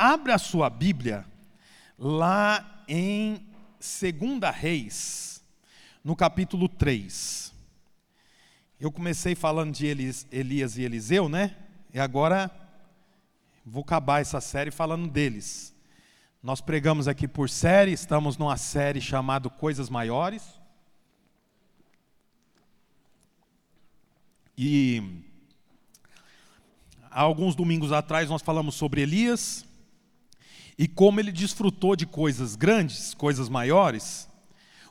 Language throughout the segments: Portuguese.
abre a sua Bíblia lá em 2 Reis, no capítulo 3. Eu comecei falando de Elias e Eliseu, né? E agora vou acabar essa série falando deles. Nós pregamos aqui por série, estamos numa série chamada Coisas Maiores. E há alguns domingos atrás nós falamos sobre Elias e como ele desfrutou de coisas grandes, coisas maiores.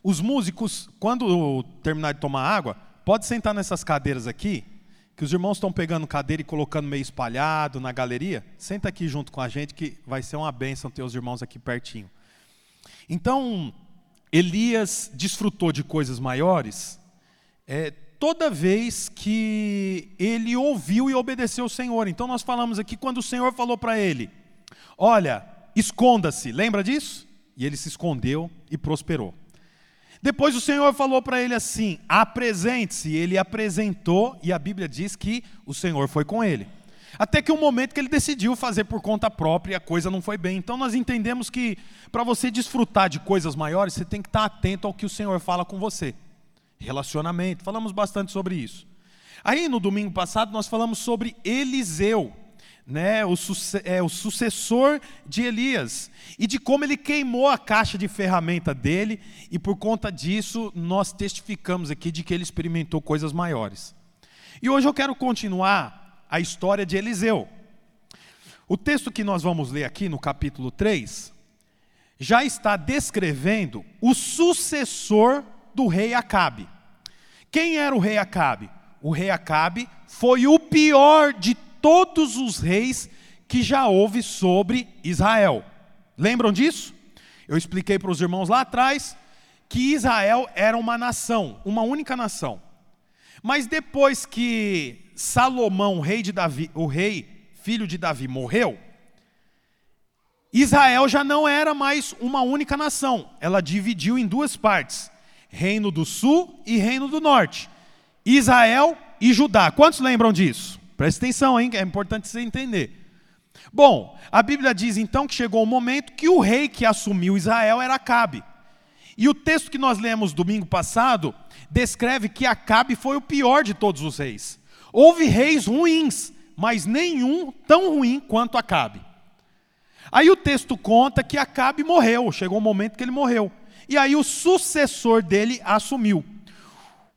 Os músicos, quando terminar de tomar água, pode sentar nessas cadeiras aqui, que os irmãos estão pegando cadeira e colocando meio espalhado na galeria. Senta aqui junto com a gente que vai ser uma bênção ter os irmãos aqui pertinho. Então, Elias desfrutou de coisas maiores, é, toda vez que ele ouviu e obedeceu o Senhor. Então nós falamos aqui quando o Senhor falou para ele: Olha, esconda-se, lembra disso? E ele se escondeu e prosperou. Depois o Senhor falou para ele assim: apresente-se. Ele apresentou, e a Bíblia diz que o Senhor foi com ele. Até que o um momento que ele decidiu fazer por conta própria a coisa não foi bem. Então nós entendemos que para você desfrutar de coisas maiores, você tem que estar atento ao que o Senhor fala com você relacionamento, falamos bastante sobre isso. Aí no domingo passado nós falamos sobre Eliseu, né, o, é, o sucessor de Elias, e de como ele queimou a caixa de ferramenta dele, e por conta disso nós testificamos aqui de que ele experimentou coisas maiores. E hoje eu quero continuar a história de Eliseu. O texto que nós vamos ler aqui no capítulo 3 já está descrevendo o sucessor do rei Acabe. Quem era o rei Acabe? O rei Acabe foi o pior de todos os reis que já houve sobre Israel. Lembram disso? Eu expliquei para os irmãos lá atrás que Israel era uma nação, uma única nação. Mas depois que Salomão, rei de Davi, o rei filho de Davi, morreu, Israel já não era mais uma única nação. Ela dividiu em duas partes. Reino do Sul e Reino do Norte. Israel e Judá. Quantos lembram disso? Presta atenção, hein? É importante você entender. Bom, a Bíblia diz então que chegou o momento que o rei que assumiu Israel era Acabe. E o texto que nós lemos domingo passado descreve que Acabe foi o pior de todos os reis. Houve reis ruins, mas nenhum tão ruim quanto Acabe. Aí o texto conta que Acabe morreu, chegou o momento que ele morreu. E aí o sucessor dele assumiu.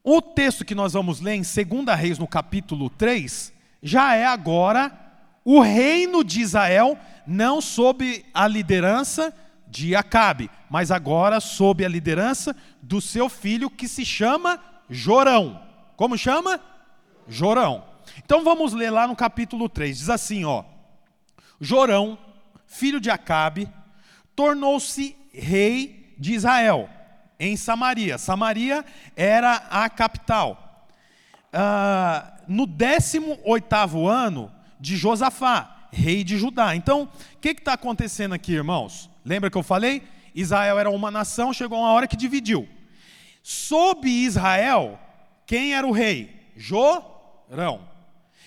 O texto que nós vamos ler em 2 Reis, no capítulo 3, já é agora o reino de Israel, não sob a liderança de Acabe, mas agora sob a liderança do seu filho que se chama Jorão. Como chama? Jorão. Então vamos ler lá no capítulo 3. Diz assim, ó: Jorão, filho de Acabe, tornou-se rei de Israel, em Samaria. Samaria era a capital. Ah, no 18 ano de Josafá, rei de Judá. Então, o que está acontecendo aqui, irmãos? Lembra que eu falei? Israel era uma nação, chegou uma hora que dividiu. Sob Israel, quem era o rei? Jorão.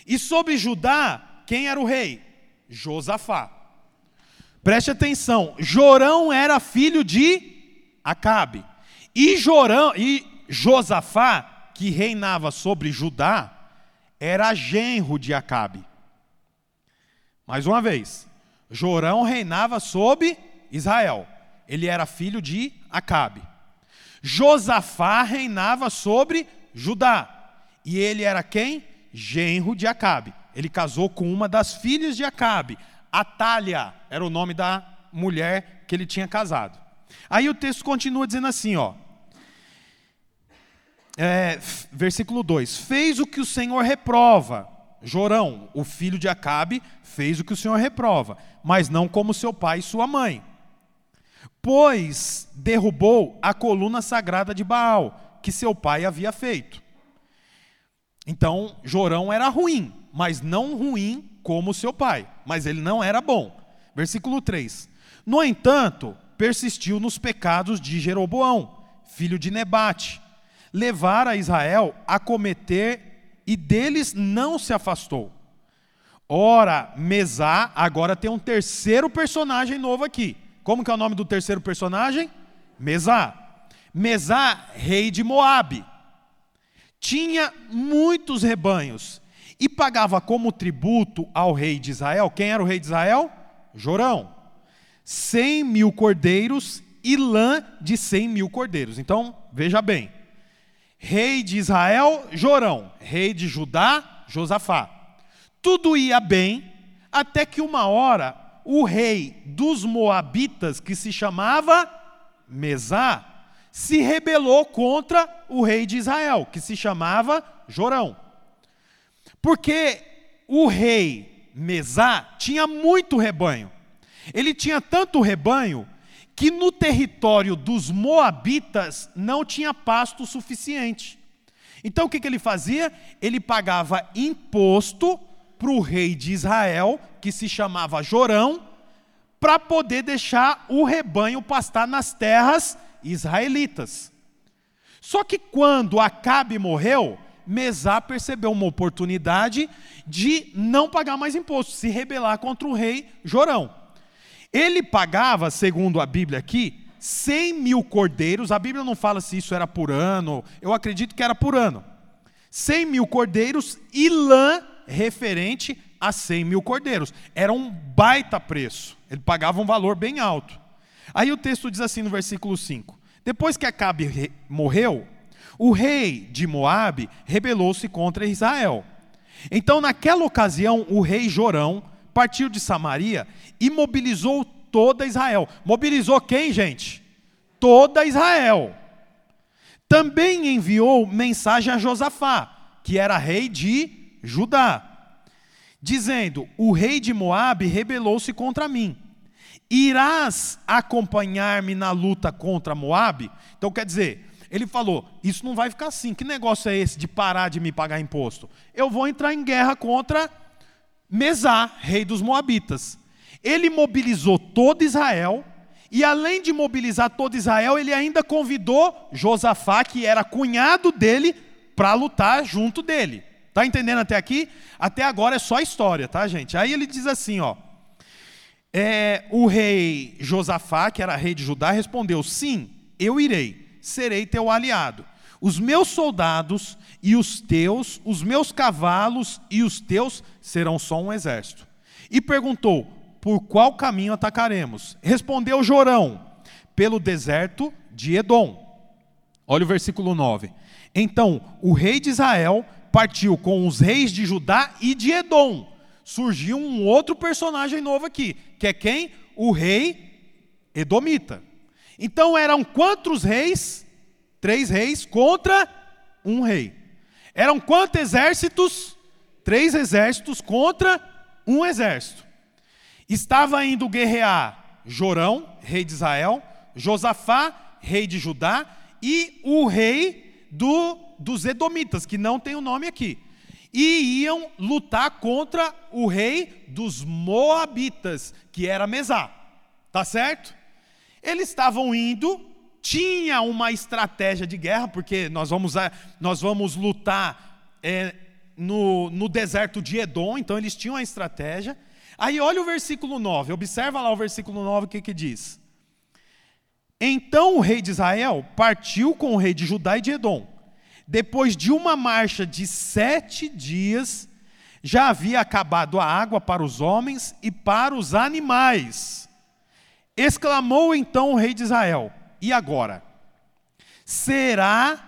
E sob Judá, quem era o rei? Josafá. Preste atenção, Jorão era filho de Acabe. E Jorão e Josafá, que reinava sobre Judá, era genro de Acabe. Mais uma vez, Jorão reinava sobre Israel. Ele era filho de Acabe. Josafá reinava sobre Judá. E ele era quem? Genro de Acabe. Ele casou com uma das filhas de Acabe. Atalha era o nome da mulher que ele tinha casado. Aí o texto continua dizendo assim, ó. É, versículo 2: Fez o que o Senhor reprova. Jorão, o filho de Acabe, fez o que o Senhor reprova, mas não como seu pai e sua mãe. Pois derrubou a coluna sagrada de Baal, que seu pai havia feito. Então, Jorão era ruim, mas não ruim como seu pai, mas ele não era bom. Versículo 3: No entanto, persistiu nos pecados de Jeroboão, filho de Nebate, levar a Israel a cometer e deles não se afastou. Ora, Mesá, agora tem um terceiro personagem novo aqui. Como que é o nome do terceiro personagem? Mesá. Mesá, rei de Moabe. Tinha muitos rebanhos e pagava como tributo ao rei de Israel. Quem era o rei de Israel? Jorão. Cem mil cordeiros e lã de cem mil cordeiros. Então, veja bem. Rei de Israel, Jorão. Rei de Judá, Josafá. Tudo ia bem, até que uma hora o rei dos Moabitas, que se chamava Mesá, se rebelou contra o rei de Israel, que se chamava Jorão. Porque o rei Mesá tinha muito rebanho. Ele tinha tanto rebanho que no território dos Moabitas não tinha pasto suficiente. Então o que, que ele fazia? Ele pagava imposto para o rei de Israel, que se chamava Jorão, para poder deixar o rebanho pastar nas terras israelitas. Só que quando Acabe morreu, Mesá percebeu uma oportunidade de não pagar mais imposto, se rebelar contra o rei Jorão. Ele pagava, segundo a Bíblia aqui, 100 mil cordeiros. A Bíblia não fala se isso era por ano, eu acredito que era por ano. 100 mil cordeiros e lã referente a 100 mil cordeiros. Era um baita preço. Ele pagava um valor bem alto. Aí o texto diz assim no versículo 5: Depois que Acabe morreu, o rei de Moabe rebelou-se contra Israel. Então, naquela ocasião, o rei Jorão partiu de Samaria e mobilizou toda Israel. Mobilizou quem, gente? Toda Israel. Também enviou mensagem a Josafá, que era rei de Judá, dizendo: O rei de Moabe rebelou-se contra mim. Irás acompanhar-me na luta contra Moabe? Então quer dizer, ele falou: Isso não vai ficar assim. Que negócio é esse de parar de me pagar imposto? Eu vou entrar em guerra contra Mesá, rei dos Moabitas. Ele mobilizou todo Israel, e além de mobilizar todo Israel, ele ainda convidou Josafá, que era cunhado dele, para lutar junto dele. Tá entendendo até aqui? Até agora é só história, tá, gente? Aí ele diz assim, ó. É, o rei Josafá, que era rei de Judá, respondeu: Sim, eu irei serei teu aliado. Os meus soldados e os teus, os meus cavalos e os teus serão só um exército. E perguntou: Por qual caminho atacaremos? Respondeu Jorão: Pelo deserto de Edom. Olha o versículo 9. Então o rei de Israel partiu com os reis de Judá e de Edom. Surgiu um outro personagem novo aqui, que é quem? O rei Edomita. Então eram quantos reis? Três reis contra um rei. Eram quantos exércitos? Três exércitos contra um exército. Estava indo guerrear Jorão, rei de Israel, Josafá, rei de Judá, e o rei do, dos Edomitas, que não tem o nome aqui. E iam lutar contra o rei dos Moabitas, que era Mesá. Tá certo? Eles estavam indo, tinha uma estratégia de guerra, porque nós vamos, nós vamos lutar é, no, no deserto de Edom, então eles tinham a estratégia. Aí olha o versículo 9, observa lá o versículo 9 o que, que diz. Então o rei de Israel partiu com o rei de Judá e de Edom. Depois de uma marcha de sete dias, já havia acabado a água para os homens e para os animais. Exclamou então o rei de Israel: E agora? Será,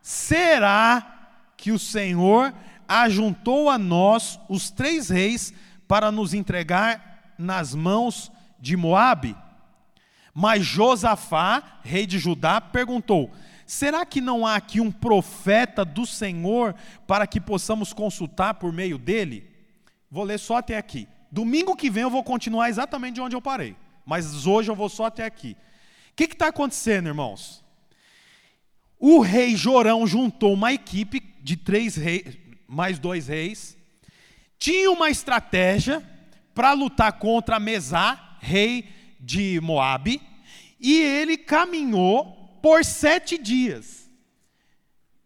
será que o Senhor ajuntou a nós os três reis para nos entregar nas mãos de Moabe? Mas Josafá, rei de Judá, perguntou: Será que não há aqui um profeta do Senhor para que possamos consultar por meio dele? Vou ler só até aqui. Domingo que vem eu vou continuar exatamente de onde eu parei mas hoje eu vou só até aqui. O que está acontecendo, irmãos? O rei Jorão juntou uma equipe de três reis, mais dois reis, tinha uma estratégia para lutar contra Mesá, rei de Moabe, e ele caminhou por sete dias.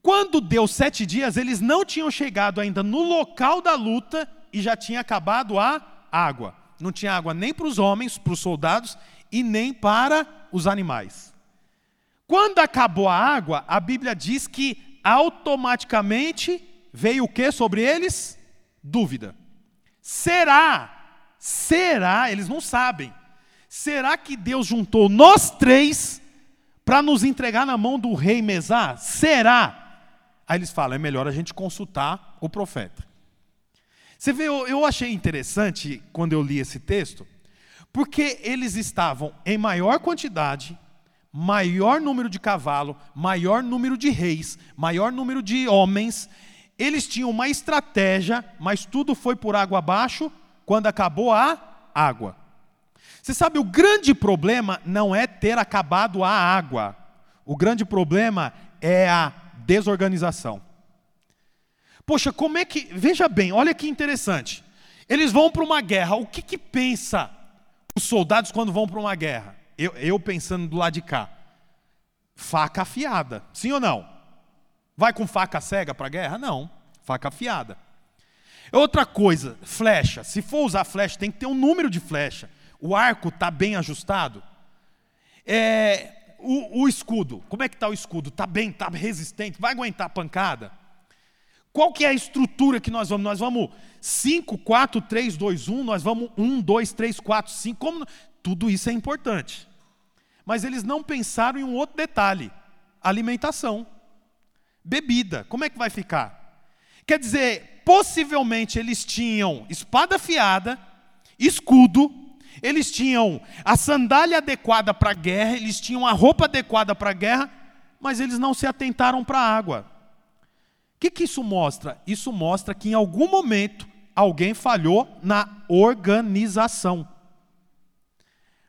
Quando deu sete dias, eles não tinham chegado ainda no local da luta e já tinha acabado a água. Não tinha água nem para os homens, para os soldados e nem para os animais. Quando acabou a água, a Bíblia diz que automaticamente veio o que sobre eles? Dúvida. Será? Será? Eles não sabem. Será que Deus juntou nós três para nos entregar na mão do rei Mesá? Será? Aí eles falam: é melhor a gente consultar o profeta. Você vê, eu, eu achei interessante quando eu li esse texto, porque eles estavam em maior quantidade, maior número de cavalo, maior número de reis, maior número de homens. Eles tinham uma estratégia, mas tudo foi por água abaixo quando acabou a água. Você sabe, o grande problema não é ter acabado a água. O grande problema é a desorganização. Poxa, como é que. Veja bem, olha que interessante. Eles vão para uma guerra. O que, que pensa os soldados quando vão para uma guerra? Eu, eu pensando do lado de cá. Faca afiada. Sim ou não? Vai com faca cega para a guerra? Não. Faca afiada. Outra coisa, flecha. Se for usar flecha, tem que ter um número de flecha. O arco está bem ajustado. É, o, o, escudo, como é que está o escudo? Está bem, está resistente, vai aguentar a pancada? Qual que é a estrutura que nós vamos? Nós vamos 5, 4, 3, 2, 1, nós vamos 1, 2, 3, 4, 5. Como... Tudo isso é importante. Mas eles não pensaram em um outro detalhe: alimentação, bebida. Como é que vai ficar? Quer dizer, possivelmente eles tinham espada afiada, escudo, eles tinham a sandália adequada para a guerra, eles tinham a roupa adequada para a guerra, mas eles não se atentaram para a água. O que, que isso mostra? Isso mostra que em algum momento alguém falhou na organização.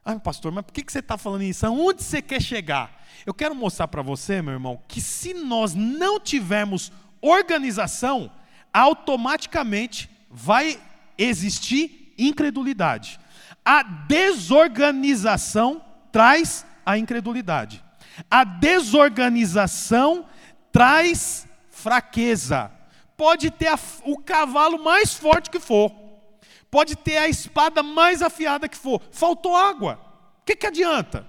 Ah, pastor, mas por que, que você está falando isso? Aonde você quer chegar? Eu quero mostrar para você, meu irmão, que se nós não tivermos organização, automaticamente vai existir incredulidade. A desorganização traz a incredulidade. A desorganização traz fraqueza. Pode ter a, o cavalo mais forte que for, pode ter a espada mais afiada que for, faltou água. O que, que adianta?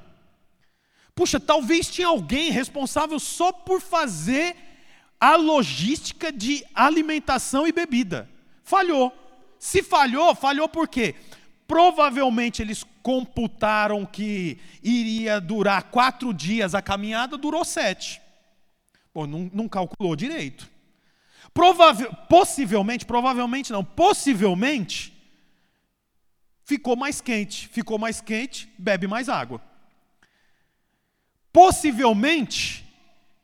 Puxa, talvez tinha alguém responsável só por fazer a logística de alimentação e bebida. Falhou. Se falhou, falhou por quê? Provavelmente eles computaram que iria durar quatro dias a caminhada, durou sete. Pô, não, não calculou direito. Possivelmente, provavelmente não, possivelmente, ficou mais quente. Ficou mais quente, bebe mais água. Possivelmente,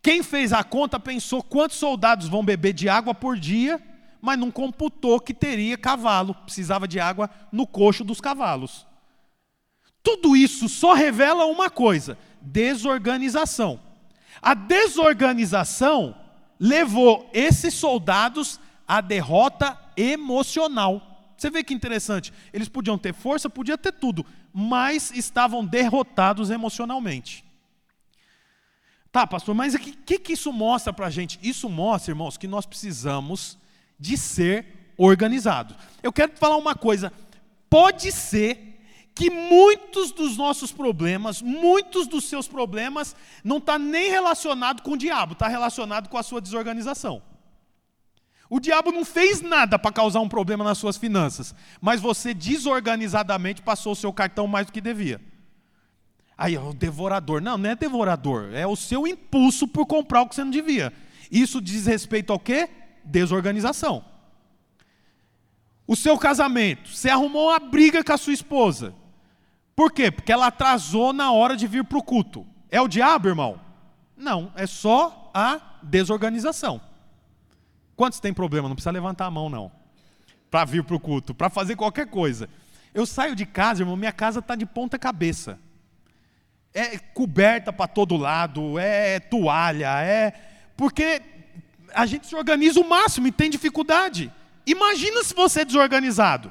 quem fez a conta pensou quantos soldados vão beber de água por dia, mas não computou que teria cavalo, precisava de água no coxo dos cavalos. Tudo isso só revela uma coisa: desorganização. A desorganização levou esses soldados à derrota emocional. Você vê que interessante. Eles podiam ter força, podiam ter tudo, mas estavam derrotados emocionalmente. Tá, pastor, mas o que, que, que isso mostra para a gente? Isso mostra, irmãos, que nós precisamos de ser organizados. Eu quero te falar uma coisa. Pode ser que muitos dos nossos problemas, muitos dos seus problemas, não está nem relacionado com o diabo, está relacionado com a sua desorganização. O diabo não fez nada para causar um problema nas suas finanças, mas você desorganizadamente passou o seu cartão mais do que devia. Aí, o devorador. Não, não é devorador, é o seu impulso por comprar o que você não devia. Isso diz respeito ao quê? Desorganização. O seu casamento, você arrumou uma briga com a sua esposa. Por quê? Porque ela atrasou na hora de vir para o culto. É o diabo, irmão? Não, é só a desorganização. Quantos tem problema? Não precisa levantar a mão, não. Para vir para o culto, para fazer qualquer coisa. Eu saio de casa, irmão, minha casa está de ponta cabeça. É coberta para todo lado, é toalha, é. Porque a gente se organiza o máximo e tem dificuldade. Imagina se você é desorganizado.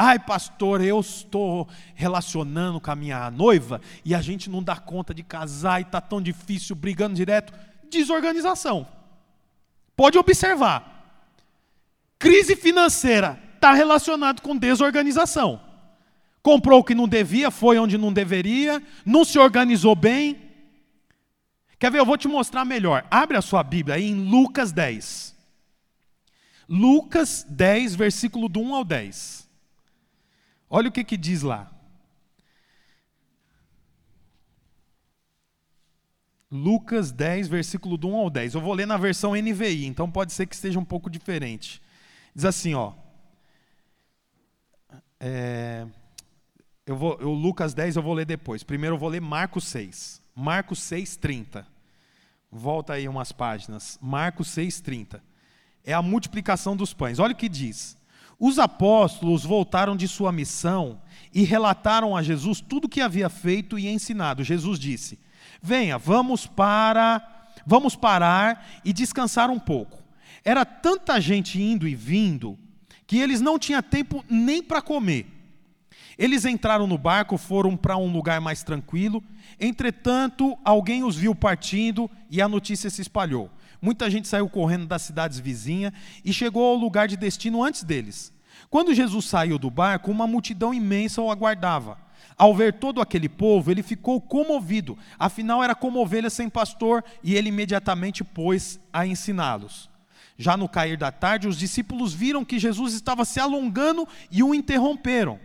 Ai, pastor, eu estou relacionando com a minha noiva e a gente não dá conta de casar e está tão difícil, brigando direto. Desorganização. Pode observar. Crise financeira. está relacionado com desorganização. Comprou o que não devia, foi onde não deveria, não se organizou bem. Quer ver? Eu vou te mostrar melhor. Abre a sua Bíblia aí em Lucas 10. Lucas 10, versículo do 1 ao 10. Olha o que, que diz lá. Lucas 10, versículo do 1 ao 10. Eu vou ler na versão NVI, então pode ser que esteja um pouco diferente. Diz assim, ó. É, eu vou, eu, Lucas 10 eu vou ler depois. Primeiro eu vou ler Marcos 6. Marcos 6, 30. Volta aí umas páginas. Marcos 6, 30. É a multiplicação dos pães. Olha o que diz. Os apóstolos voltaram de sua missão e relataram a Jesus tudo o que havia feito e ensinado. Jesus disse: Venha, vamos para, vamos parar e descansar um pouco. Era tanta gente indo e vindo que eles não tinham tempo nem para comer. Eles entraram no barco, foram para um lugar mais tranquilo. Entretanto, alguém os viu partindo e a notícia se espalhou. Muita gente saiu correndo das cidades vizinhas e chegou ao lugar de destino antes deles. Quando Jesus saiu do barco, uma multidão imensa o aguardava. Ao ver todo aquele povo, ele ficou comovido, afinal era como ovelha sem pastor, e ele imediatamente pôs a ensiná-los. Já no cair da tarde, os discípulos viram que Jesus estava se alongando e o interromperam,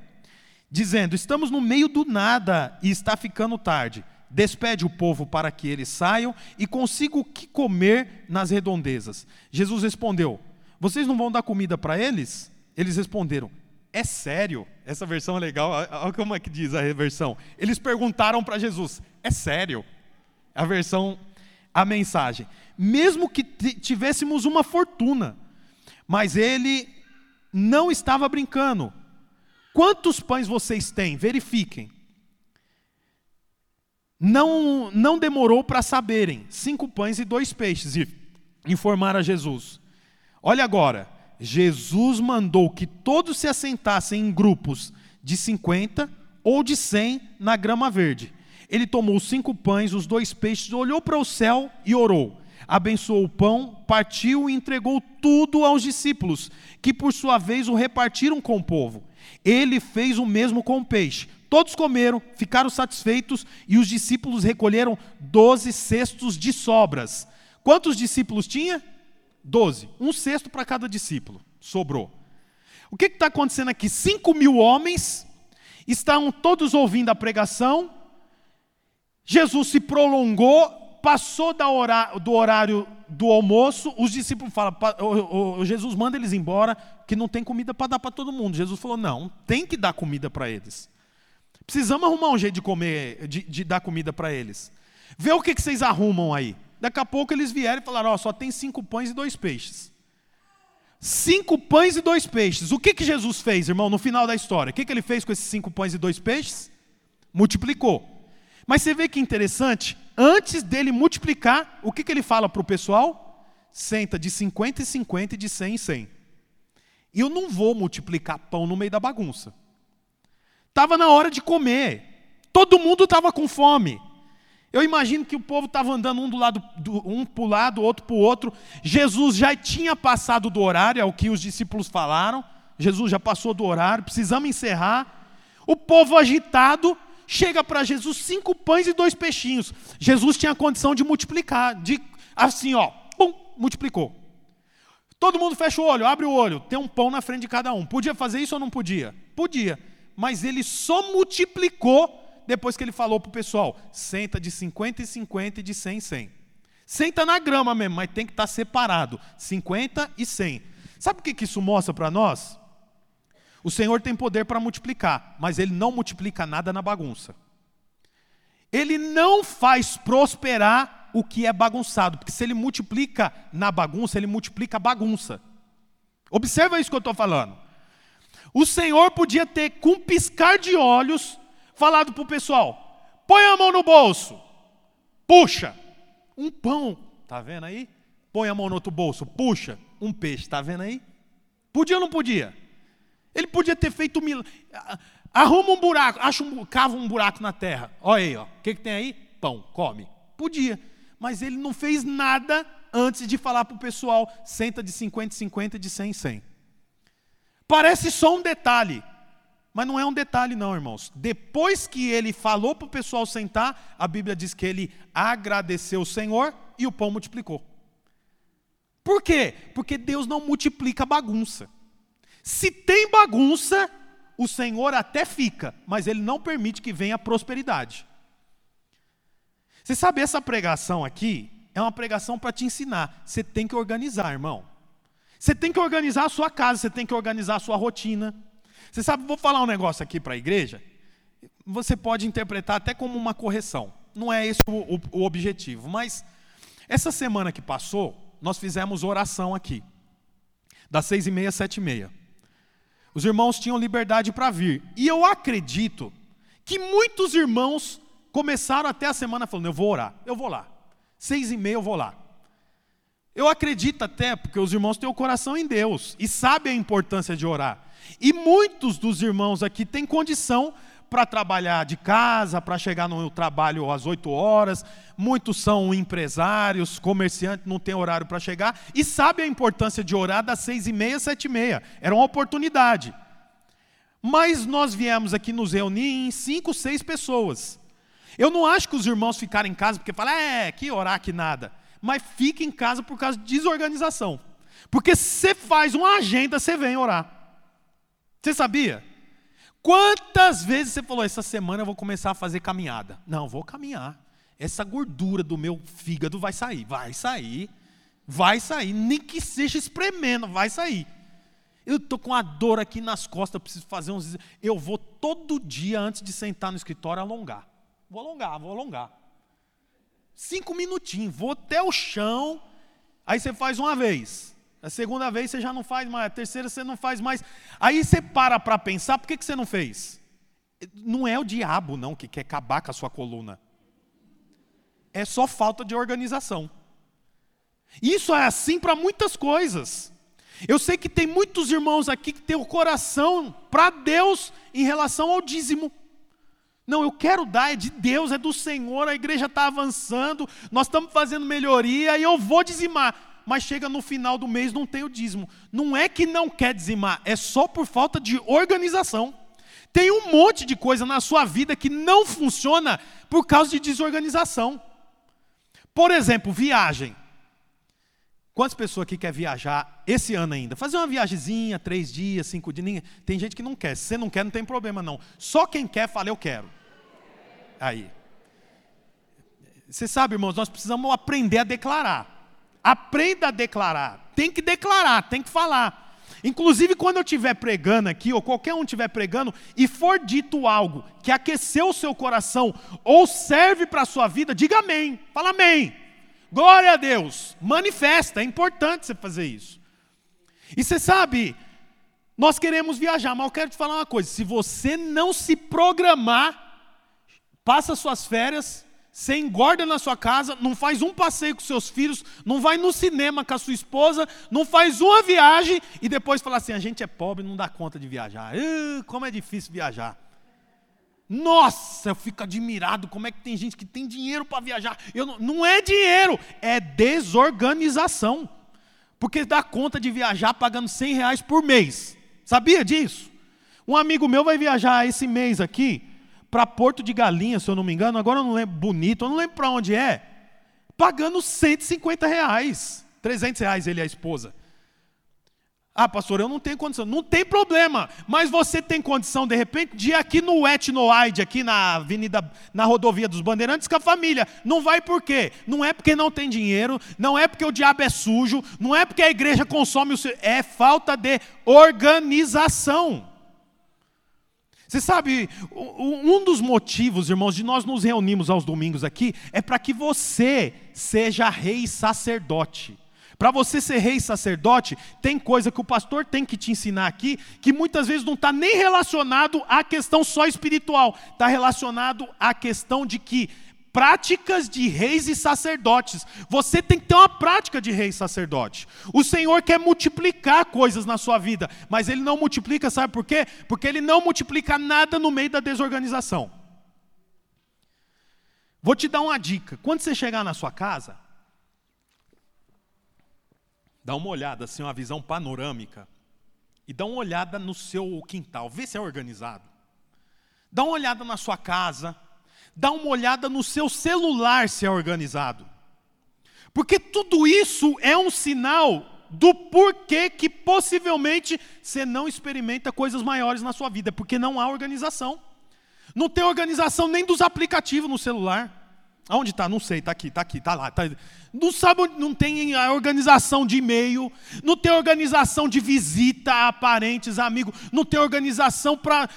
dizendo: Estamos no meio do nada e está ficando tarde. Despede o povo para que eles saiam e consigam o que comer nas redondezas. Jesus respondeu: Vocês não vão dar comida para eles? Eles responderam: é sério? Essa versão é legal. Olha como é que diz a versão. Eles perguntaram para Jesus: É sério? A versão, a mensagem. Mesmo que tivéssemos uma fortuna, mas ele não estava brincando. Quantos pães vocês têm? Verifiquem. Não, não demorou para saberem. Cinco pães e dois peixes. E informar a Jesus. Olha agora. Jesus mandou que todos se assentassem em grupos de 50 ou de 100 na grama verde. Ele tomou os cinco pães, os dois peixes, olhou para o céu e orou. Abençoou o pão, partiu e entregou tudo aos discípulos, que por sua vez o repartiram com o povo. Ele fez o mesmo com o peixe. Todos comeram, ficaram satisfeitos e os discípulos recolheram doze cestos de sobras. Quantos discípulos tinha? Doze. Um sexto para cada discípulo. Sobrou. O que está acontecendo aqui? Cinco mil homens estavam todos ouvindo a pregação. Jesus se prolongou, passou do horário do almoço. Os discípulos falam: Jesus manda eles embora, que não tem comida para dar para todo mundo. Jesus falou: não, tem que dar comida para eles. Precisamos arrumar um jeito de comer, de, de dar comida para eles. Vê o que, que vocês arrumam aí. Daqui a pouco eles vieram e falaram: Ó, oh, só tem cinco pães e dois peixes. Cinco pães e dois peixes. O que, que Jesus fez, irmão, no final da história? O que, que ele fez com esses cinco pães e dois peixes? Multiplicou. Mas você vê que interessante, antes dele multiplicar, o que, que ele fala para o pessoal? Senta de 50 e 50 e de 100 em 100. E eu não vou multiplicar pão no meio da bagunça. Estava na hora de comer. Todo mundo estava com fome. Eu imagino que o povo estava andando um do lado, do, um para o lado, outro para o outro. Jesus já tinha passado do horário, é o que os discípulos falaram. Jesus já passou do horário, precisamos encerrar. O povo agitado chega para Jesus cinco pães e dois peixinhos. Jesus tinha a condição de multiplicar, de assim, ó, pum, multiplicou. Todo mundo fecha o olho, abre o olho, tem um pão na frente de cada um. Podia fazer isso ou não podia? Podia. Mas ele só multiplicou depois que ele falou para o pessoal: senta de 50 e 50 e de 100 em 100. Senta na grama mesmo, mas tem que estar tá separado: 50 e 100. Sabe o que isso mostra para nós? O Senhor tem poder para multiplicar, mas Ele não multiplica nada na bagunça. Ele não faz prosperar o que é bagunçado, porque se Ele multiplica na bagunça, Ele multiplica a bagunça. Observa isso que eu estou falando. O Senhor podia ter, com um piscar de olhos, falado para o pessoal: põe a mão no bolso, puxa, um pão, tá vendo aí? Põe a mão no outro bolso, puxa, um peixe, tá vendo aí? Podia ou não podia? Ele podia ter feito milagre. Arruma um buraco, acha um, cava um buraco na terra. Olha aí. O que, que tem aí? Pão, come. Podia. Mas ele não fez nada antes de falar para o pessoal: senta de 50 em 50, de 100 em 100. Parece só um detalhe, mas não é um detalhe, não, irmãos. Depois que ele falou para o pessoal sentar, a Bíblia diz que ele agradeceu o Senhor e o pão multiplicou. Por quê? Porque Deus não multiplica bagunça. Se tem bagunça, o Senhor até fica, mas Ele não permite que venha prosperidade. Você sabe, essa pregação aqui é uma pregação para te ensinar. Você tem que organizar, irmão. Você tem que organizar a sua casa, você tem que organizar a sua rotina. Você sabe, vou falar um negócio aqui para a igreja. Você pode interpretar até como uma correção. Não é esse o, o, o objetivo. Mas essa semana que passou, nós fizemos oração aqui. Das seis e meia às sete e meia. Os irmãos tinham liberdade para vir. E eu acredito que muitos irmãos começaram até a semana falando: eu vou orar, eu vou lá. Seis e meia eu vou lá. Eu acredito até, porque os irmãos têm o coração em Deus e sabem a importância de orar. E muitos dos irmãos aqui têm condição para trabalhar de casa, para chegar no trabalho às 8 horas. Muitos são empresários, comerciantes, não tem horário para chegar. E sabem a importância de orar das seis e meia sete e meia. Era uma oportunidade. Mas nós viemos aqui nos reunir em cinco, seis pessoas. Eu não acho que os irmãos ficarem em casa porque falam, é, que orar que nada. Mas fique em casa por causa de desorganização. Porque você faz uma agenda, você vem orar. Você sabia? Quantas vezes você falou, essa semana eu vou começar a fazer caminhada? Não, vou caminhar. Essa gordura do meu fígado vai sair. Vai sair. Vai sair. Nem que seja espremendo, vai sair. Eu estou com a dor aqui nas costas, preciso fazer uns. Eu vou todo dia, antes de sentar no escritório, alongar. Vou alongar, vou alongar. Cinco minutinhos, vou até o chão. Aí você faz uma vez. A segunda vez você já não faz mais. A terceira você não faz mais. Aí você para para pensar, por que, que você não fez? Não é o diabo, não, que quer acabar com a sua coluna. É só falta de organização. Isso é assim para muitas coisas. Eu sei que tem muitos irmãos aqui que têm o coração para Deus em relação ao dízimo. Não, eu quero dar, é de Deus, é do Senhor, a igreja está avançando, nós estamos fazendo melhoria e eu vou dizimar. Mas chega no final do mês, não tem o dízimo. Não é que não quer dizimar, é só por falta de organização. Tem um monte de coisa na sua vida que não funciona por causa de desorganização. Por exemplo, viagem. Quantas pessoas aqui quer viajar esse ano ainda? Fazer uma viagemzinha, três dias, cinco dias. Tem gente que não quer. Se você não quer, não tem problema não. Só quem quer fala, eu quero. Aí. Você sabe, irmãos, nós precisamos aprender a declarar. Aprenda a declarar. Tem que declarar, tem que falar. Inclusive, quando eu estiver pregando aqui, ou qualquer um estiver pregando, e for dito algo que aqueceu o seu coração, ou serve para a sua vida, diga amém. Fala amém. Glória a Deus. Manifesta, é importante você fazer isso. E você sabe, nós queremos viajar, mas eu quero te falar uma coisa: se você não se programar, passa suas férias, você engorda na sua casa, não faz um passeio com seus filhos, não vai no cinema com a sua esposa, não faz uma viagem e depois fala assim: a gente é pobre, não dá conta de viajar. Uh, como é difícil viajar. Nossa, eu fico admirado como é que tem gente que tem dinheiro para viajar. Eu não, não é dinheiro, é desorganização. Porque dá conta de viajar pagando 100 reais por mês. Sabia disso? Um amigo meu vai viajar esse mês aqui para Porto de Galinha, se eu não me engano. Agora eu não lembro, bonito, eu não lembro para onde é. Pagando 150 reais. 300 reais ele e a esposa. Ah, pastor, eu não tenho condição. Não tem problema, mas você tem condição, de repente, de ir aqui no Etnoide, aqui na avenida, na rodovia dos Bandeirantes, com a família. Não vai por quê? Não é porque não tem dinheiro, não é porque o diabo é sujo, não é porque a igreja consome o seu. É falta de organização. Você sabe, um dos motivos, irmãos, de nós nos reunirmos aos domingos aqui é para que você seja rei sacerdote. Para você ser rei sacerdote, tem coisa que o pastor tem que te ensinar aqui, que muitas vezes não está nem relacionado à questão só espiritual, está relacionado à questão de que práticas de reis e sacerdotes. Você tem que ter uma prática de rei e sacerdote. O Senhor quer multiplicar coisas na sua vida, mas Ele não multiplica, sabe por quê? Porque Ele não multiplica nada no meio da desorganização. Vou te dar uma dica: quando você chegar na sua casa, Dá uma olhada, assim, uma visão panorâmica. e dá uma olhada no seu quintal, vê se é organizado. Dá uma olhada na sua casa, dá uma olhada no seu celular se é organizado. Porque tudo isso é um sinal do porquê que possivelmente você não experimenta coisas maiores na sua vida, porque não há organização. Não tem organização nem dos aplicativos no celular. Aonde está? Não sei, está aqui, está aqui, está lá. Tá... Não sabe, não tem a organização de e-mail, não tem organização de visita a parentes, amigos, não tem organização para.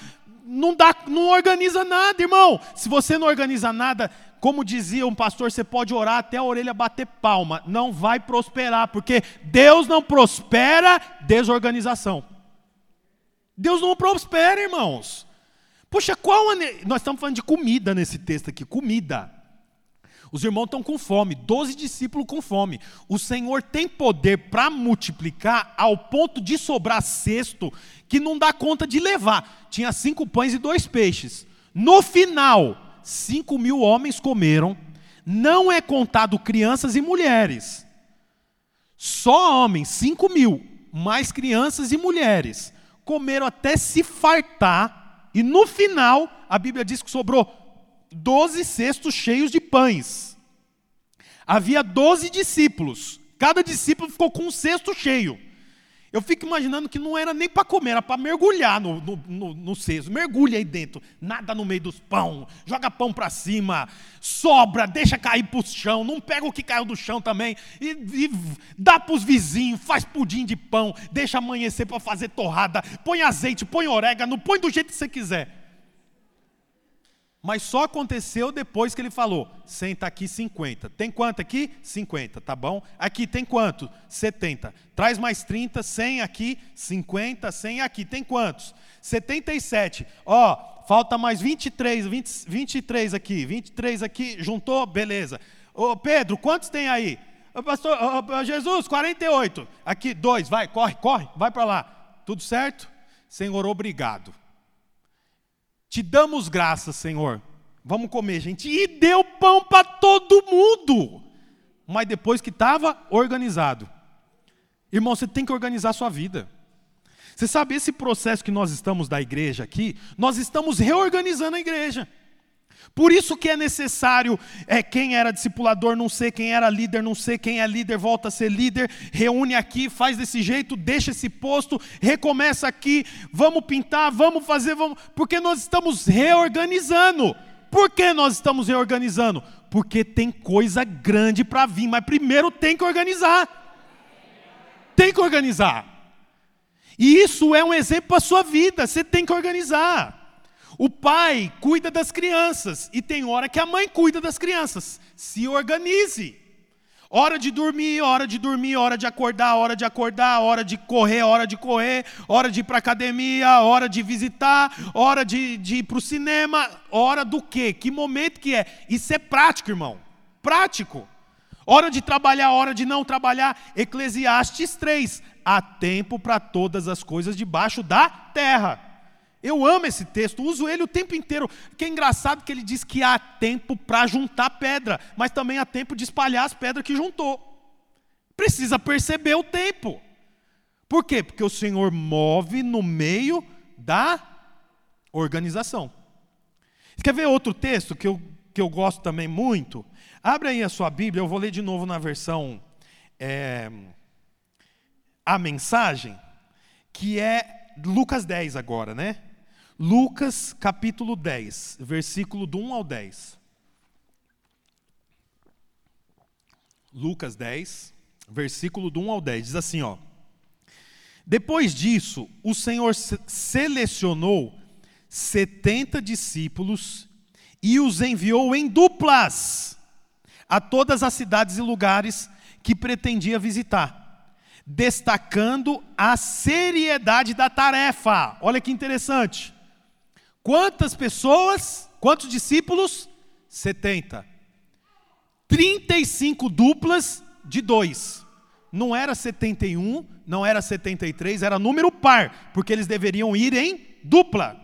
Não, dá, não organiza nada, irmão. Se você não organiza nada, como dizia um pastor, você pode orar até a orelha bater palma, não vai prosperar, porque Deus não prospera desorganização. Deus não prospera, irmãos. Poxa, qual. Nós estamos falando de comida nesse texto aqui, comida. Os irmãos estão com fome, doze discípulos com fome. O Senhor tem poder para multiplicar ao ponto de sobrar cesto que não dá conta de levar. Tinha cinco pães e dois peixes. No final, cinco mil homens comeram, não é contado crianças e mulheres. Só homens, cinco mil, mais crianças e mulheres. Comeram até se fartar, e no final, a Bíblia diz que sobrou doze cestos cheios de pães. Havia doze discípulos, cada discípulo ficou com um cesto cheio. Eu fico imaginando que não era nem para comer, era para mergulhar no, no, no, no cesto. Mergulha aí dentro, nada no meio dos pão, joga pão para cima, sobra, deixa cair para o chão, não pega o que caiu do chão também, e, e dá para os vizinhos, faz pudim de pão, deixa amanhecer para fazer torrada, põe azeite, põe orégano, põe do jeito que você quiser. Mas só aconteceu depois que ele falou: senta aqui 50. Tem quanto aqui? 50, tá bom? Aqui tem quanto? 70. Traz mais 30, 100 aqui, 50, 100 aqui. Tem quantos? 77. Ó, falta mais 23, 20, 23 aqui, 23 aqui, juntou? Beleza. Ô Pedro, quantos tem aí? Ô, pastor, ô, Jesus, 48. Aqui, dois, vai, corre, corre, vai para lá. Tudo certo? Senhor, obrigado. Te damos graças, Senhor. Vamos comer, gente. E deu pão para todo mundo. Mas depois que estava organizado. Irmão, você tem que organizar a sua vida. Você sabe, esse processo que nós estamos da igreja aqui, nós estamos reorganizando a igreja. Por isso que é necessário é, quem era discipulador não ser, quem era líder não ser, quem é líder volta a ser líder, reúne aqui, faz desse jeito, deixa esse posto, recomeça aqui, vamos pintar, vamos fazer, vamos, porque nós estamos reorganizando. Por que nós estamos reorganizando? Porque tem coisa grande para vir, mas primeiro tem que organizar. Tem que organizar. E isso é um exemplo para a sua vida, você tem que organizar. O pai cuida das crianças e tem hora que a mãe cuida das crianças. Se organize. Hora de dormir, hora de dormir, hora de acordar, hora de acordar, hora de correr, hora de correr, hora de ir para academia, hora de visitar, hora de, de ir para o cinema, hora do quê? Que momento que é? Isso é prático, irmão. Prático. Hora de trabalhar, hora de não trabalhar. Eclesiastes 3. Há tempo para todas as coisas debaixo da terra. Eu amo esse texto, uso ele o tempo inteiro. Que é engraçado que ele diz que há tempo para juntar pedra, mas também há tempo de espalhar as pedras que juntou. Precisa perceber o tempo. Por quê? Porque o Senhor move no meio da organização. Quer ver outro texto que eu, que eu gosto também muito? Abre aí a sua Bíblia, eu vou ler de novo na versão é, A Mensagem, que é Lucas 10 agora, né? Lucas capítulo 10, versículo do 1 ao 10. Lucas 10, versículo do 1 ao 10, diz assim, ó. Depois disso, o Senhor selecionou 70 discípulos e os enviou em duplas a todas as cidades e lugares que pretendia visitar, destacando a seriedade da tarefa. Olha que interessante. Quantas pessoas? Quantos discípulos? 70. 35 duplas de dois. Não era 71, não era 73, era número par, porque eles deveriam ir em dupla.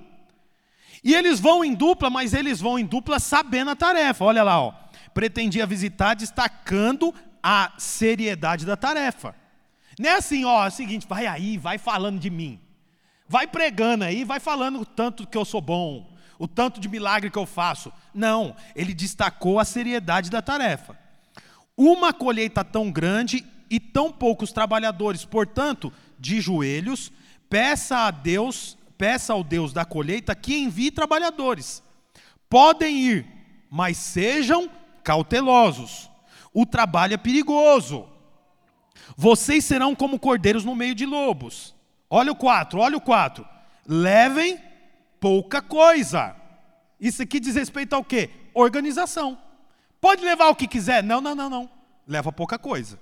E eles vão em dupla, mas eles vão em dupla sabendo a tarefa. Olha lá, ó. Pretendia visitar destacando a seriedade da tarefa. Não é assim, ó, é o seguinte, vai aí, vai falando de mim. Vai pregando aí, vai falando o tanto que eu sou bom, o tanto de milagre que eu faço. Não, ele destacou a seriedade da tarefa. Uma colheita tão grande e tão poucos trabalhadores, portanto, de joelhos, peça a Deus, peça ao Deus da colheita que envie trabalhadores. Podem ir, mas sejam cautelosos. O trabalho é perigoso. Vocês serão como cordeiros no meio de lobos. Olha o 4, olha o 4. Levem pouca coisa. Isso aqui diz respeito ao quê? Organização. Pode levar o que quiser? Não, não, não, não. Leva pouca coisa.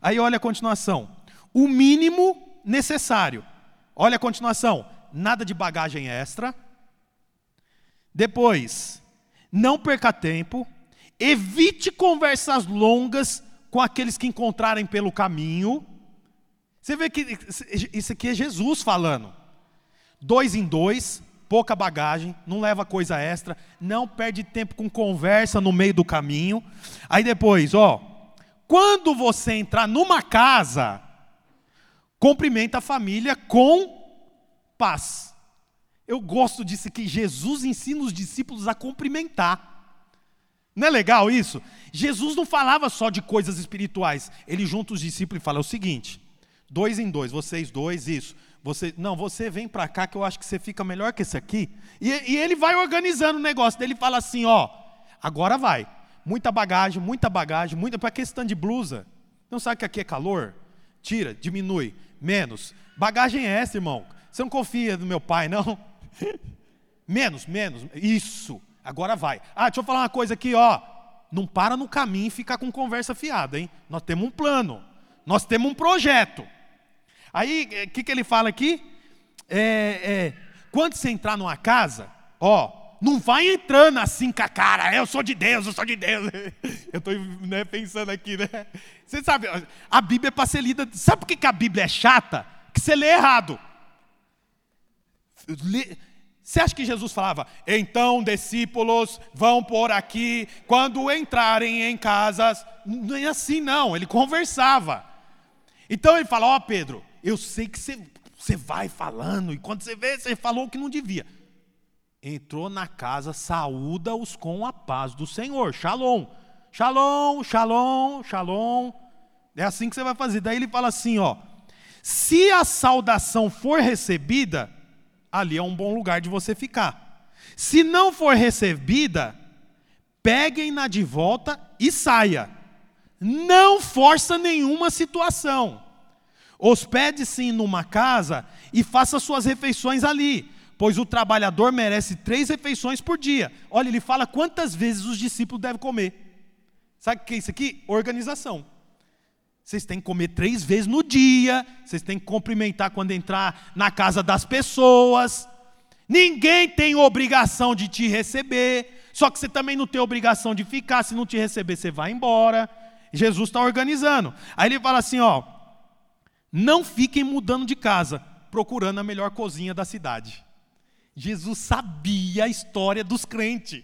Aí olha a continuação. O mínimo necessário. Olha a continuação. Nada de bagagem extra. Depois, não perca tempo. Evite conversas longas com aqueles que encontrarem pelo caminho. Você vê que isso aqui é Jesus falando. Dois em dois, pouca bagagem, não leva coisa extra, não perde tempo com conversa no meio do caminho. Aí depois, ó, quando você entrar numa casa, cumprimenta a família com paz. Eu gosto disso que Jesus ensina os discípulos a cumprimentar. Não é legal isso? Jesus não falava só de coisas espirituais. Ele junta os discípulos e fala o seguinte: Dois em dois, vocês dois, isso. Você, não, você vem para cá que eu acho que você fica melhor que esse aqui. E, e ele vai organizando o negócio. Ele fala assim: ó, agora vai. Muita bagagem, muita bagagem, muita. Para que de blusa? Não sabe que aqui é calor? Tira, diminui, menos. Bagagem é essa, irmão. Você não confia no meu pai, não? menos, menos. Isso. Agora vai. Ah, deixa eu falar uma coisa aqui, ó. Não para no caminho e fica com conversa fiada, hein? Nós temos um plano. Nós temos um projeto. Aí, o eh, que, que ele fala aqui? É, é, quando você entrar numa casa, ó, não vai entrando assim com a cara, eu sou de Deus, eu sou de Deus. Eu estou né, pensando aqui, né? Você sabe, a Bíblia é para ser lida. Sabe por que, que a Bíblia é chata? Que você lê errado. Você acha que Jesus falava, então discípulos vão por aqui, quando entrarem em casas? Não é assim, não. Ele conversava. Então ele fala: Ó oh, Pedro, eu sei que você, você vai falando, e quando você vê, você falou que não devia. Entrou na casa, saúda-os com a paz do Senhor. Shalom. Shalom, shalom, shalom. É assim que você vai fazer. Daí ele fala assim: ó. Se a saudação for recebida, ali é um bom lugar de você ficar. Se não for recebida, peguem-na de volta e saia. Não força nenhuma situação. Hospede-se numa casa e faça suas refeições ali, pois o trabalhador merece três refeições por dia. Olha, ele fala quantas vezes os discípulos devem comer. Sabe o que é isso aqui? Organização. Vocês têm que comer três vezes no dia, vocês têm que cumprimentar quando entrar na casa das pessoas. Ninguém tem obrigação de te receber, só que você também não tem obrigação de ficar. Se não te receber, você vai embora. Jesus está organizando. Aí ele fala assim: ó, não fiquem mudando de casa, procurando a melhor cozinha da cidade. Jesus sabia a história dos crentes.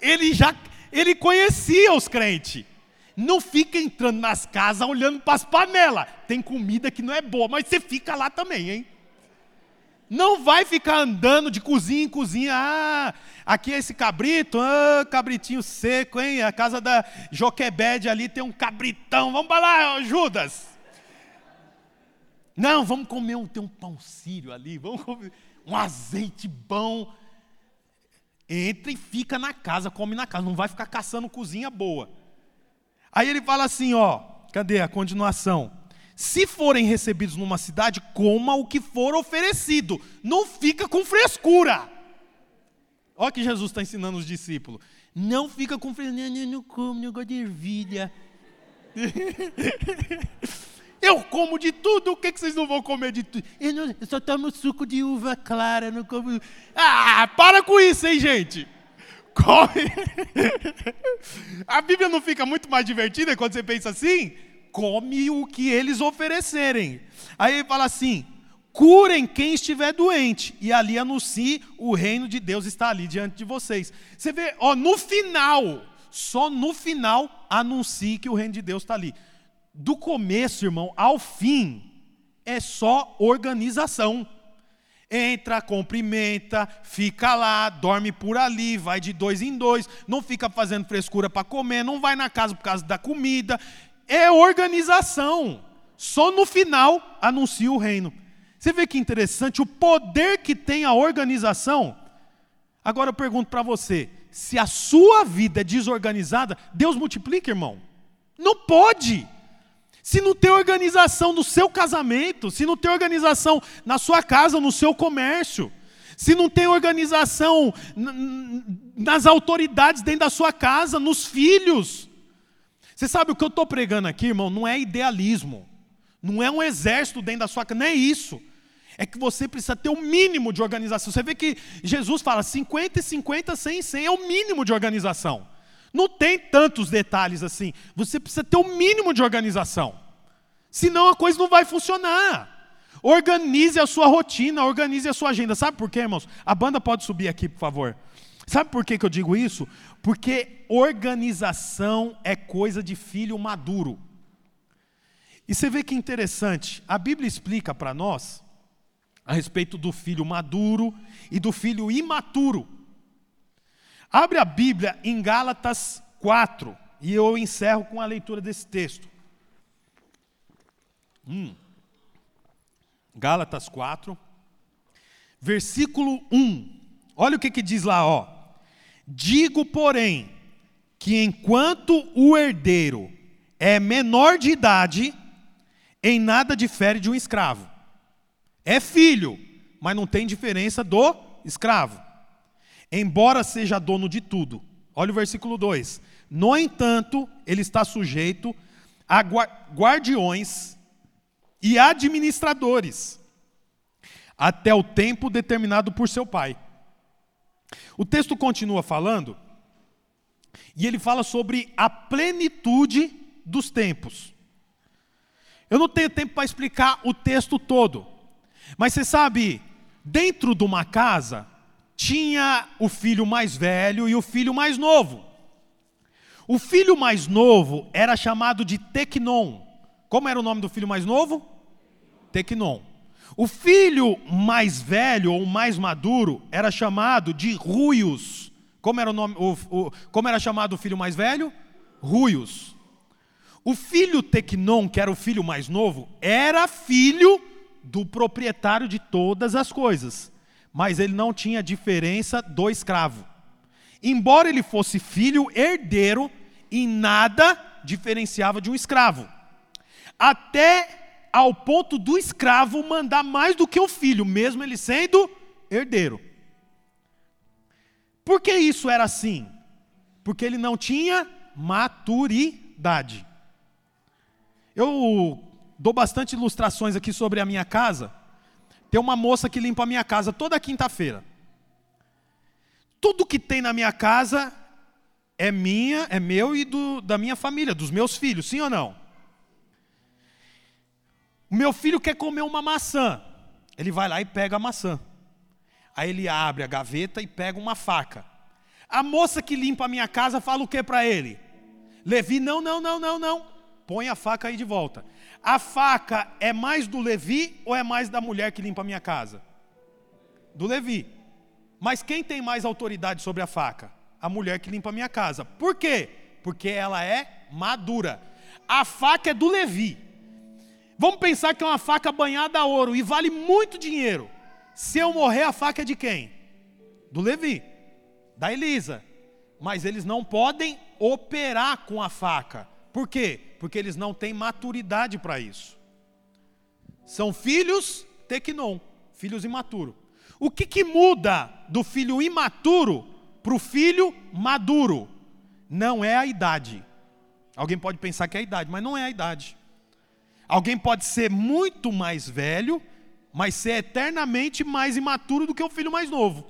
Ele já ele conhecia os crentes. Não fica entrando nas casas olhando para as panelas. Tem comida que não é boa, mas você fica lá também, hein? Não vai ficar andando de cozinha em cozinha. Ah, aqui é esse cabrito, ah, cabritinho seco, hein? A casa da Joquebede ali tem um cabritão. Vamos para lá, Judas. Não, vamos comer um, tem um pão sírio ali, vamos comer um azeite bom. Entra e fica na casa, come na casa, não vai ficar caçando cozinha boa. Aí ele fala assim, ó, cadê a continuação? Se forem recebidos numa cidade, coma o que for oferecido. Não fica com frescura. Olha que Jesus está ensinando os discípulos. Não fica com frescura. Não, não como, não gosto de ervilha. Eu como de tudo, o que, que vocês não vão comer de tudo? Eu, não, eu só tomo suco de uva clara, não como. Ah, para com isso, hein, gente? Come. A Bíblia não fica muito mais divertida quando você pensa assim? Come o que eles oferecerem. Aí ele fala assim: curem quem estiver doente, e ali anuncie o reino de Deus está ali diante de vocês. Você vê, ó, no final, só no final, anuncie que o reino de Deus está ali. Do começo, irmão, ao fim, é só organização. Entra, cumprimenta, fica lá, dorme por ali, vai de dois em dois, não fica fazendo frescura para comer, não vai na casa por causa da comida. É organização. Só no final anuncia o reino. Você vê que interessante o poder que tem a organização. Agora eu pergunto para você: se a sua vida é desorganizada, Deus multiplica, irmão? Não pode. Se não tem organização no seu casamento, se não tem organização na sua casa, no seu comércio, se não tem organização nas autoridades dentro da sua casa, nos filhos. Você sabe o que eu estou pregando aqui, irmão? Não é idealismo, não é um exército dentro da sua casa, não é isso. É que você precisa ter o um mínimo de organização. Você vê que Jesus fala 50 e 50, 100 e 100, é o mínimo de organização. Não tem tantos detalhes assim. Você precisa ter o um mínimo de organização. Senão a coisa não vai funcionar. Organize a sua rotina, organize a sua agenda. Sabe por quê, irmãos? A banda pode subir aqui, por favor. Sabe por que, que eu digo isso? Porque organização é coisa de filho maduro. E você vê que interessante, a Bíblia explica para nós a respeito do filho maduro e do filho imaturo. Abre a Bíblia em Gálatas 4 e eu encerro com a leitura desse texto. Hum. Gálatas 4, versículo 1. Olha o que, que diz lá, ó. Digo, porém, que enquanto o herdeiro é menor de idade, em nada difere de um escravo. É filho, mas não tem diferença do escravo embora seja dono de tudo. Olha o versículo 2. No entanto, ele está sujeito a guardiões e administradores, até o tempo determinado por seu pai. O texto continua falando, e ele fala sobre a plenitude dos tempos. Eu não tenho tempo para explicar o texto todo, mas você sabe, dentro de uma casa, tinha o filho mais velho e o filho mais novo. O filho mais novo era chamado de Tecnon. Como era o nome do filho mais novo? Tecnon. O filho mais velho ou mais maduro era chamado de Ruius. Como era, o nome, o, o, como era chamado o filho mais velho? Ruius. O filho Tecnon, que era o filho mais novo, era filho do proprietário de todas as coisas mas ele não tinha diferença do escravo. Embora ele fosse filho herdeiro, em nada diferenciava de um escravo. Até ao ponto do escravo mandar mais do que o filho, mesmo ele sendo herdeiro. Por que isso era assim? Porque ele não tinha maturidade. Eu dou bastante ilustrações aqui sobre a minha casa. Tem uma moça que limpa a minha casa toda quinta-feira. Tudo que tem na minha casa é minha, é meu e do, da minha família, dos meus filhos, sim ou não? O meu filho quer comer uma maçã. Ele vai lá e pega a maçã. Aí ele abre a gaveta e pega uma faca. A moça que limpa a minha casa fala o que para ele? Levi, não, não, não, não, não. Põe a faca aí de volta. A faca é mais do Levi ou é mais da mulher que limpa a minha casa? Do Levi. Mas quem tem mais autoridade sobre a faca? A mulher que limpa a minha casa. Por quê? Porque ela é madura. A faca é do Levi. Vamos pensar que é uma faca banhada a ouro e vale muito dinheiro. Se eu morrer, a faca é de quem? Do Levi, da Elisa. Mas eles não podem operar com a faca. Por quê? Porque eles não têm maturidade para isso. São filhos tecnon, filhos imaturos. O que, que muda do filho imaturo para o filho maduro? Não é a idade. Alguém pode pensar que é a idade, mas não é a idade. Alguém pode ser muito mais velho, mas ser eternamente mais imaturo do que o filho mais novo.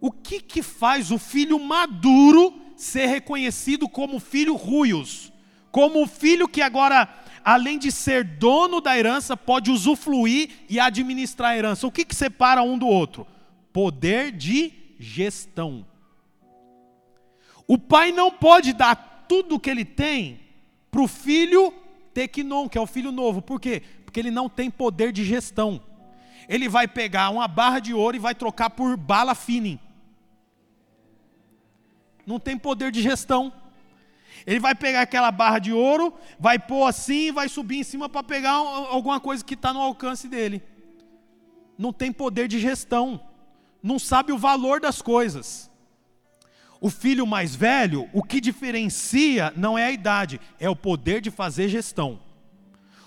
O que, que faz o filho maduro ser reconhecido como filho ruios, como o filho que agora, além de ser dono da herança, pode usufruir e administrar a herança. O que, que separa um do outro? Poder de gestão. O pai não pode dar tudo o que ele tem para o filho Tequinon, que é o filho novo. Por quê? Porque ele não tem poder de gestão. Ele vai pegar uma barra de ouro e vai trocar por bala fine. Não tem poder de gestão. Ele vai pegar aquela barra de ouro, vai pôr assim e vai subir em cima para pegar alguma coisa que está no alcance dele. Não tem poder de gestão. Não sabe o valor das coisas. O filho mais velho, o que diferencia não é a idade, é o poder de fazer gestão.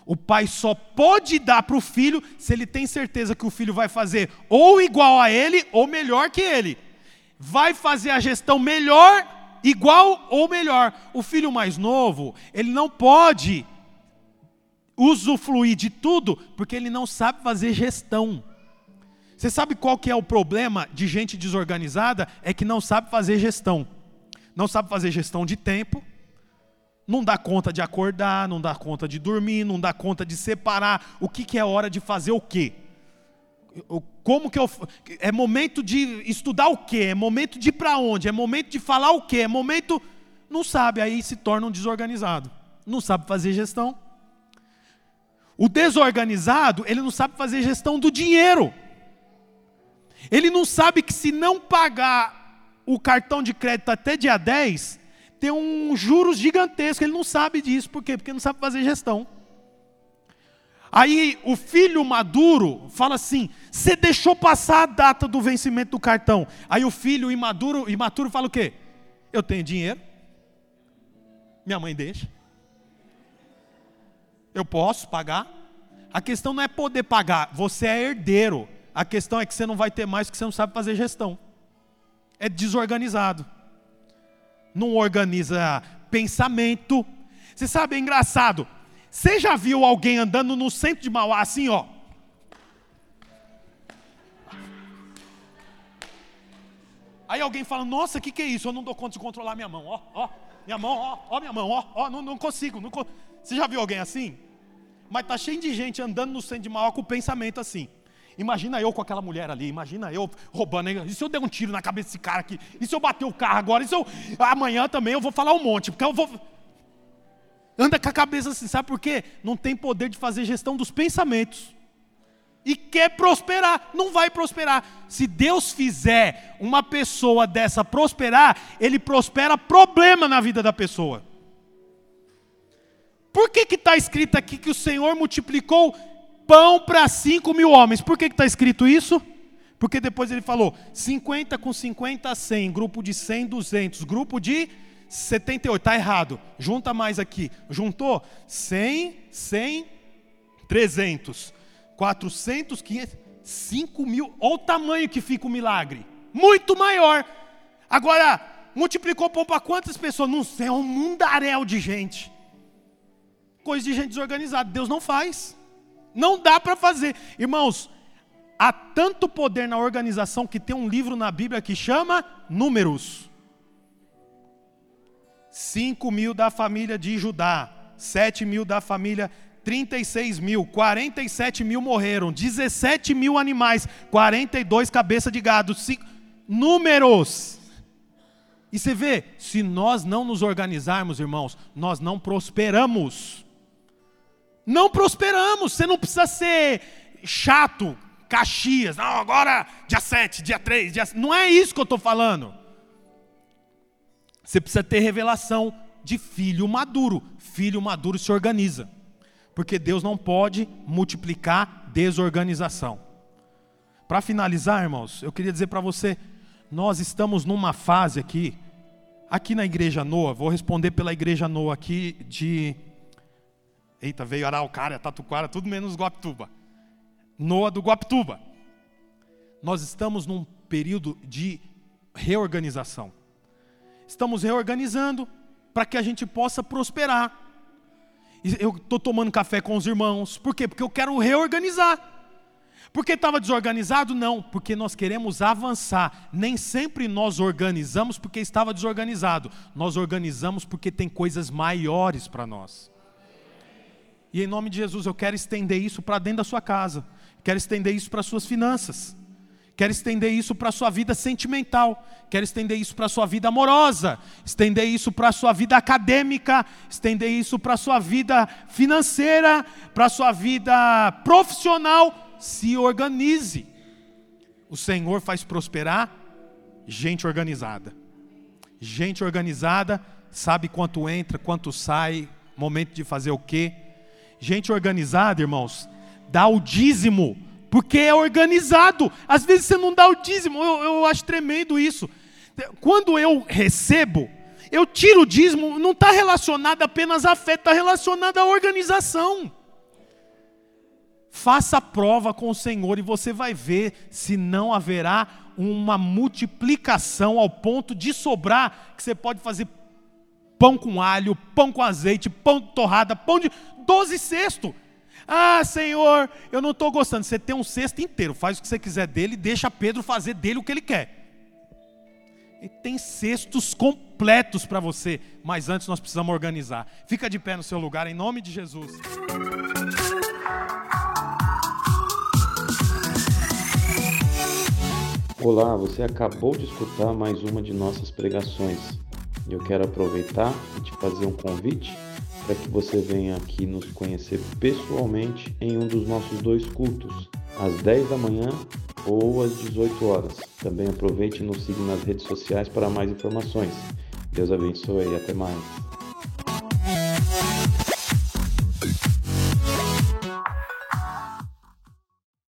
O pai só pode dar para o filho se ele tem certeza que o filho vai fazer ou igual a ele ou melhor que ele. Vai fazer a gestão melhor igual ou melhor. O filho mais novo, ele não pode usufruir de tudo, porque ele não sabe fazer gestão. Você sabe qual que é o problema de gente desorganizada? É que não sabe fazer gestão. Não sabe fazer gestão de tempo, não dá conta de acordar, não dá conta de dormir, não dá conta de separar o que, que é hora de fazer o quê. Como que eu. É momento de estudar o quê? É momento de ir para onde? É momento de falar o quê? É momento. Não sabe, aí se torna um desorganizado. Não sabe fazer gestão. O desorganizado, ele não sabe fazer gestão do dinheiro. Ele não sabe que se não pagar o cartão de crédito até dia 10, tem um juros gigantesco. Ele não sabe disso. Por quê? Porque não sabe fazer gestão. Aí o filho maduro fala assim: você deixou passar a data do vencimento do cartão. Aí o filho imaduro, imaturo fala o quê? Eu tenho dinheiro. Minha mãe deixa. Eu posso pagar. A questão não é poder pagar, você é herdeiro. A questão é que você não vai ter mais porque você não sabe fazer gestão. É desorganizado. Não organiza pensamento. Você sabe, é engraçado. Você já viu alguém andando no centro de Mauá assim, ó? Aí alguém fala, nossa, o que, que é isso? Eu não dou conta de controlar minha mão, ó, ó, minha mão, ó, ó, minha mão, ó, ó, não, não consigo, não co... Você já viu alguém assim? Mas tá cheio de gente andando no centro de Mauá com o pensamento assim. Imagina eu com aquela mulher ali, imagina eu roubando. E se eu der um tiro na cabeça desse cara aqui? E se eu bater o carro agora? E se eu. Amanhã também eu vou falar um monte, porque eu vou. Anda com a cabeça assim, sabe por quê? Não tem poder de fazer gestão dos pensamentos. E quer prosperar, não vai prosperar. Se Deus fizer uma pessoa dessa prosperar, ele prospera problema na vida da pessoa. Por que está escrito aqui que o Senhor multiplicou pão para cinco mil homens? Por que está escrito isso? Porque depois ele falou: 50 com 50, 100, grupo de 100, 200, grupo de 78, está errado. Junta mais aqui. Juntou 100, 100, 300, 400, 500, 5 mil. Olha o tamanho que fica o milagre. Muito maior. Agora, multiplicou pão para quantas pessoas? Não sei, é um mundaréu de gente. Coisa de gente desorganizada. Deus não faz. Não dá para fazer. Irmãos, há tanto poder na organização que tem um livro na Bíblia que chama Números. 5 mil da família de Judá, 7 mil da família 36 mil, 47 mil morreram, 17 mil animais, 42 cabeças de gado, cinco... números. E você vê, se nós não nos organizarmos, irmãos, nós não prosperamos. Não prosperamos, você não precisa ser chato, Caxias, não, agora dia 7, dia 3, dia... não é isso que eu estou falando. Você precisa ter revelação de filho maduro. Filho maduro se organiza. Porque Deus não pode multiplicar desorganização. Para finalizar, irmãos, eu queria dizer para você, nós estamos numa fase aqui, aqui na igreja Noa, vou responder pela igreja Noa aqui de Eita, veio Araucária, Tatuquara, tudo menos Guaptuba. Noa do Guaptuba. Nós estamos num período de reorganização. Estamos reorganizando para que a gente possa prosperar. Eu estou tomando café com os irmãos. Por quê? Porque eu quero reorganizar. Porque estava desorganizado? Não, porque nós queremos avançar. Nem sempre nós organizamos porque estava desorganizado. Nós organizamos porque tem coisas maiores para nós. E em nome de Jesus eu quero estender isso para dentro da sua casa. Quero estender isso para as suas finanças. Quero estender isso para a sua vida sentimental. Quero estender isso para a sua vida amorosa. Estender isso para a sua vida acadêmica. Estender isso para a sua vida financeira. Para a sua vida profissional. Se organize. O Senhor faz prosperar gente organizada. Gente organizada sabe quanto entra, quanto sai, momento de fazer o quê. Gente organizada, irmãos, dá o dízimo, porque é organizado. Às vezes você não dá o dízimo, eu, eu acho tremendo isso. Quando eu recebo, eu tiro o dízimo, não está relacionado apenas à fé, está relacionado à organização. Faça a prova com o Senhor e você vai ver se não haverá uma multiplicação ao ponto de sobrar, que você pode fazer pão com alho, pão com azeite, pão de torrada, pão de doze cestos. Ah, Senhor, eu não estou gostando. Você tem um cesto inteiro, faz o que você quiser dele, deixa Pedro fazer dele o que ele quer. E tem cestos completos para você, mas antes nós precisamos organizar. Fica de pé no seu lugar, em nome de Jesus. Olá, você acabou de escutar mais uma de nossas pregações. Eu quero aproveitar e te fazer um convite para que você venha aqui nos conhecer pessoalmente em um dos nossos dois cultos, às 10 da manhã ou às 18 horas. Também aproveite e nos siga nas redes sociais para mais informações. Deus abençoe e até mais.